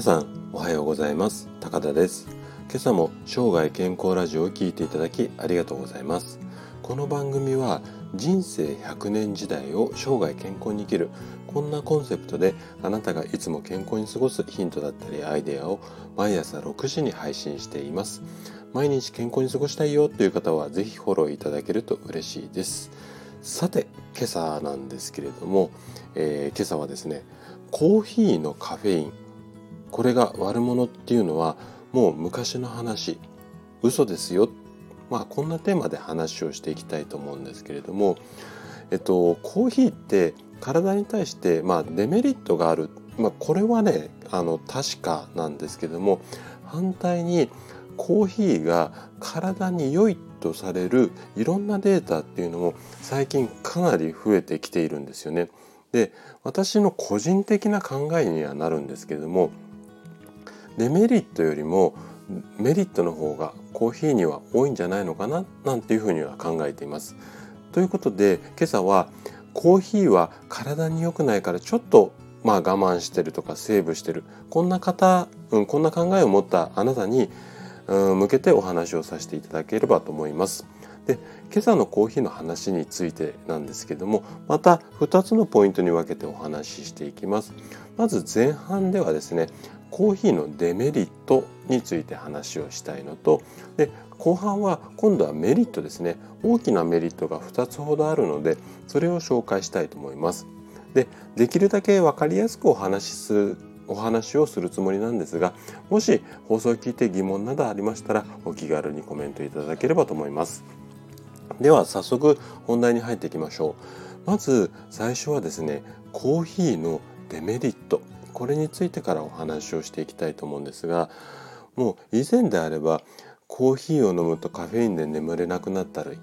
皆さんおはようございます。高田です。今朝も生涯健康ラジオを聞いていただきありがとうございます。この番組は人生100年時代を生涯健康に生きるこんなコンセプトであなたがいつも健康に過ごすヒントだったりアイデアを毎朝6時に配信しています。毎日健康に過ごしたいよという方はぜひフォローいただけると嬉しいです。さて今朝なんですけれども、えー、今朝はですねコーヒーのカフェインこれが悪者っていうのはもう昔の話。嘘ですよ。まあこんなテーマで話をしていきたいと思うんですけれども。えっとコーヒーって体に対してまあデメリットがある、まあ、これはねあの確かなんですけども。反対にコーヒーが体に良いとされるいろんなデータっていうのも最近かなり増えてきているんですよね。で私の個人的な考えにはなるんですけれども。デメリットよりもメリットの方がコーヒーには多いんじゃないのかななんていうふうには考えています。ということで今朝はコーヒーは体に良くないからちょっとまあ我慢してるとかセーブしてるこんな方、うん、こんな考えを持ったあなたに、うん、向けてお話をさせていただければと思います。で今朝のコーヒーの話についてなんですけどもまた2つのポイントに分けてお話ししていきます。まず前半ではですねコーヒーのデメリットについて話をしたいのとで後半は今度はメリットですね大きなメリットが2つほどあるのでそれを紹介したいと思います。でできるだけ分かりやすくお話しするお話をするつもりなんですがもし放送を聞いて疑問などありましたらお気軽にコメントいただければと思います。では早速本題に入っていきましょう。まず最初はですねコーヒーのデメリットこれについてからお話をしていきたいと思うんですがもう以前であればコーヒーを飲むとカフェインで眠れなくなったり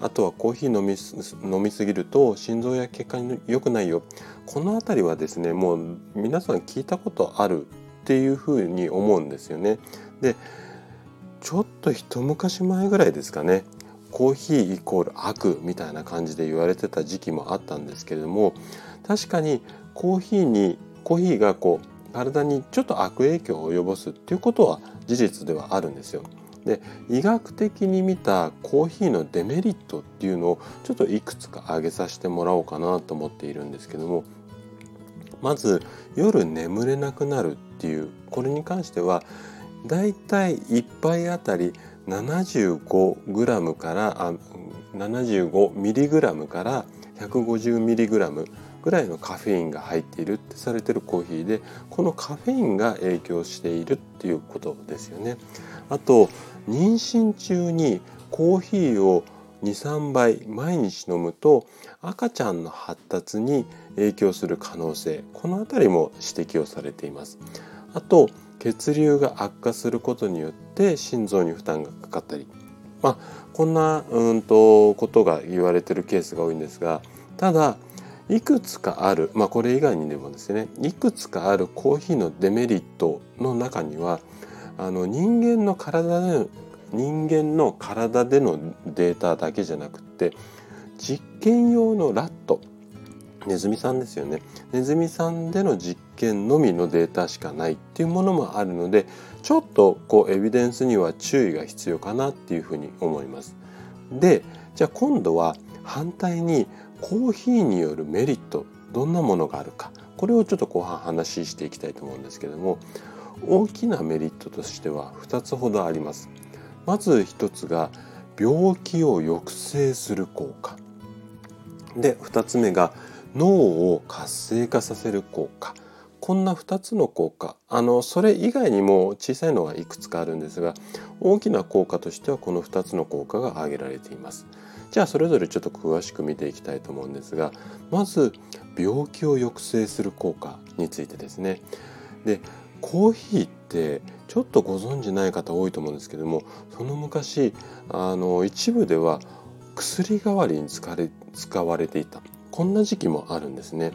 あとはコーヒー飲み飲みすぎると心臓や血管に良くないよこの辺りはですねもう皆さん聞いたことあるっていうふうに思うんですよね。でちょっと一昔前ぐらいですかねコーヒーイコール悪みたいな感じで言われてた時期もあったんですけれども確かにコーヒーにコーヒーがこう体にちょっと悪影響を及ぼすっていうことは事実ではあるんですよ。で医学的に見たコーヒーのデメリットっていうのをちょっといくつか挙げさせてもらおうかなと思っているんですけどもまず夜眠れなくなるっていうこれに関してはだいたい1杯あたり 75g から 75mg から 150mg ぐらいのカフェインが入っているってされてるコーヒーでこのカフェインが影響しているっていうことですよね。あと妊娠中にコーヒーを23杯毎日飲むと赤ちゃんの発達に影響する可能性この辺りも指摘をされています。あと血流が悪化することによって心臓に負担がかかったりまあこんなうんとことが言われてるケースが多いんですがただいくつかある、まあ、これ以外にでもですねいくつかあるコーヒーのデメリットの中にはあの人間の体で人間の体でのデータだけじゃなくて実験用のラット。ネズミさんですよね。ネズミさんでの実験のみのデータしかないっていうものもあるのでちょっとこうエビデンスには注意が必要かなっていうふうに思います。でじゃあ今度は反対にコーヒーによるメリットどんなものがあるかこれをちょっと後半話していきたいと思うんですけども大きなメリットとしては2つほどあります。まず1つが病気を抑制する効果で2つ目が脳を活性化させる効果こんな2つの効果あのそれ以外にも小さいのがいくつかあるんですが大きな効果としてはこの2つの効果が挙げられています。じゃあそれぞれちょっと詳しく見ていきたいと思うんですがまず病気を抑制する効果についてですね。でコーヒーってちょっとご存じない方多いと思うんですけどもその昔あの一部では薬代わりに使われ使われていたこんな時期もあるんですね。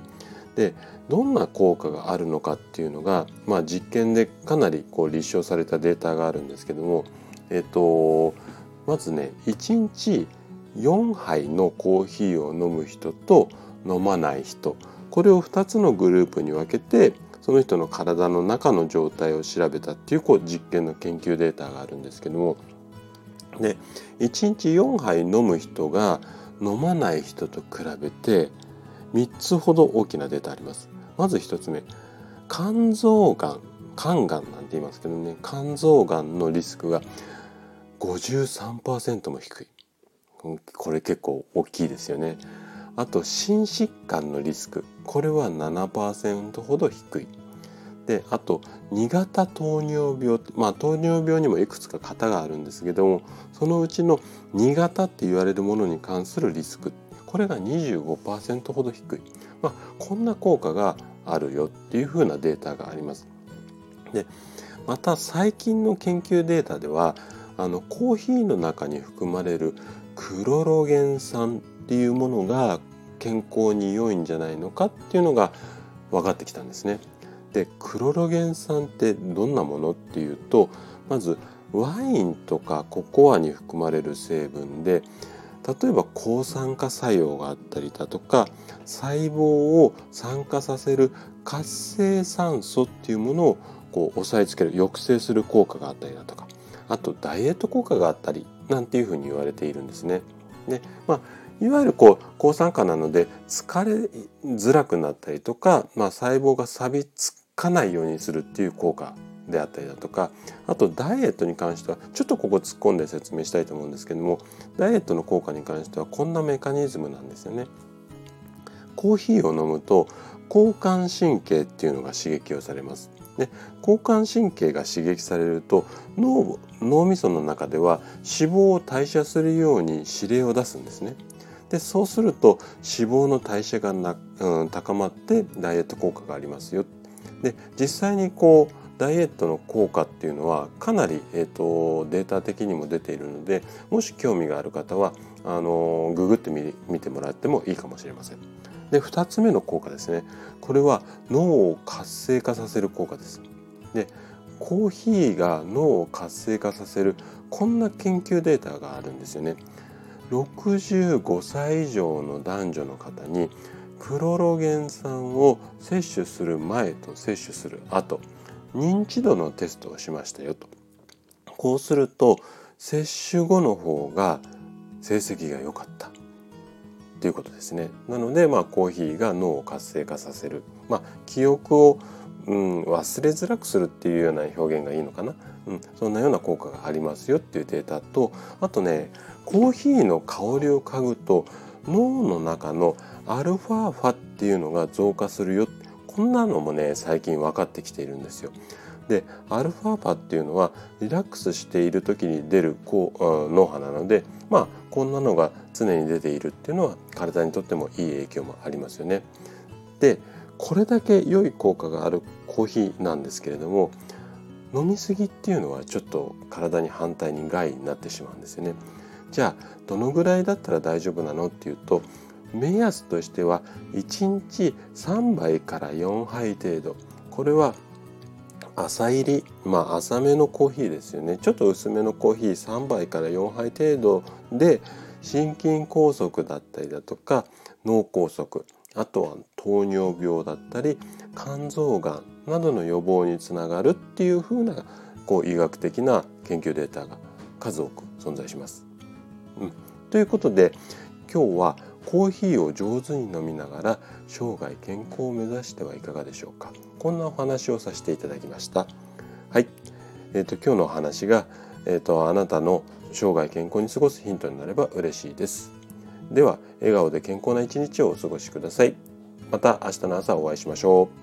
でどんな効果があるのかっていうのが、まあ、実験でかなりこう立証されたデータがあるんですけども、えっと、まずね1日4杯のコーヒーを飲む人と飲まない人。これを2つのグループに分けてその人の体の中の状態を調べたっていうこう実験の研究データがあるんですけども。で1日4杯飲む人が飲まない人と比べて3つほど大きなデータあります。まず1つ目肝臓がん肝がんなんて言いますけどね。肝臓がんのリスクが53%も低い。これ結構大きいですよね。あと心疾患のリスク。これは7%ほど低い。であと2型糖尿病まあ糖尿病にもいくつか型があるんですけどもそのうちの2型って言われるものに関するリスク。これが25%ほど低い、まあ、こんな効果があるよっていうふうなデータがあります。でまた最近の研究データではあのコーヒーの中に含まれるクロロゲン酸っていうものが健康に良いんじゃないのかっていうのが分かってきたんですね。でクロロゲン酸ってどんなものっていうとまずワインとかココアに含まれる成分で例えば抗酸化作用があったりだとか細胞を酸化させる活性酸素っていうものをこう押さえつける抑制する効果があったりだとかあとダイエット効果があったりなんていうふに言われているんですね。でまあいわゆるこう抗酸化なので疲れづらくなったりとか、まあ、細胞が錆びつかないようにするっていう効果であったりだとかあとダイエットに関してはちょっとここ突っ込んで説明したいと思うんですけどもダイエットの効果に関してはこんなメカニズムなんですよね。コーヒーを飲むと交感神経っていうのが刺激をされます。で交感神経が刺激されると脳脳みその中では脂肪を代謝するように指令を出すんですね。でそうすると脂肪の代謝がな、うん、高まってダイエット効果がありますよ。で実際にこうダイエットの効果っていうのはかなり、えーと、データ的にも出ているのでもし興味がある方はあのググってみてもらってもいいかもしれません。で2つ目の効果ですねこれは脳を活性化させる効果です。でコーヒーが脳を活性化させるこんな研究データがあるんですよね。65歳以上の男女の方にクロロゲン酸を摂取する前と摂取する後認知度のテストをしましたよとこうすると接種後の方が成績が良かったということですね。なのでまあコーヒーが脳を活性化させる。まあ記憶を、うん、忘れづらくするっていうような表現がいいのかな、うん、そんなような効果がありますよっていうデータとあとねコーヒーの香りを嗅ぐと脳の中のアルファーファっていうのが増加するよ。こんなのもね最近分かってきているんですよ。でアルファ波っていうのはリラックスしている時に出る脳波なのでまあこんなのが常に出ているっていうのは体にとってもいい影響もありますよね。でこれだけ良い効果があるコーヒーなんですけれども飲みすぎっていうのはちょっと体に反対に害になってしまうんですよね。じゃあどのぐらいだったら大丈夫なのっていうと目安としては1日3杯から4杯程度これは朝入りまあ浅めのコーヒーですよねちょっと薄めのコーヒー3杯から4杯程度で心筋梗塞だったりだとか脳梗塞あとは糖尿病だったり肝臓がんなどの予防につながるっていうふうなこう医学的な研究データが数多く存在します。うん、ということで今日はコーヒーを上手に飲みながら生涯健康を目指してはいかがでしょうか？こんなお話をさせていただきました。はい、えーと、今日のお話が、えーと、あなたの生涯健康に過ごすヒントになれば嬉しいです。では笑顔で健康な一日をお過ごしください。また明日の朝お会いしましょう。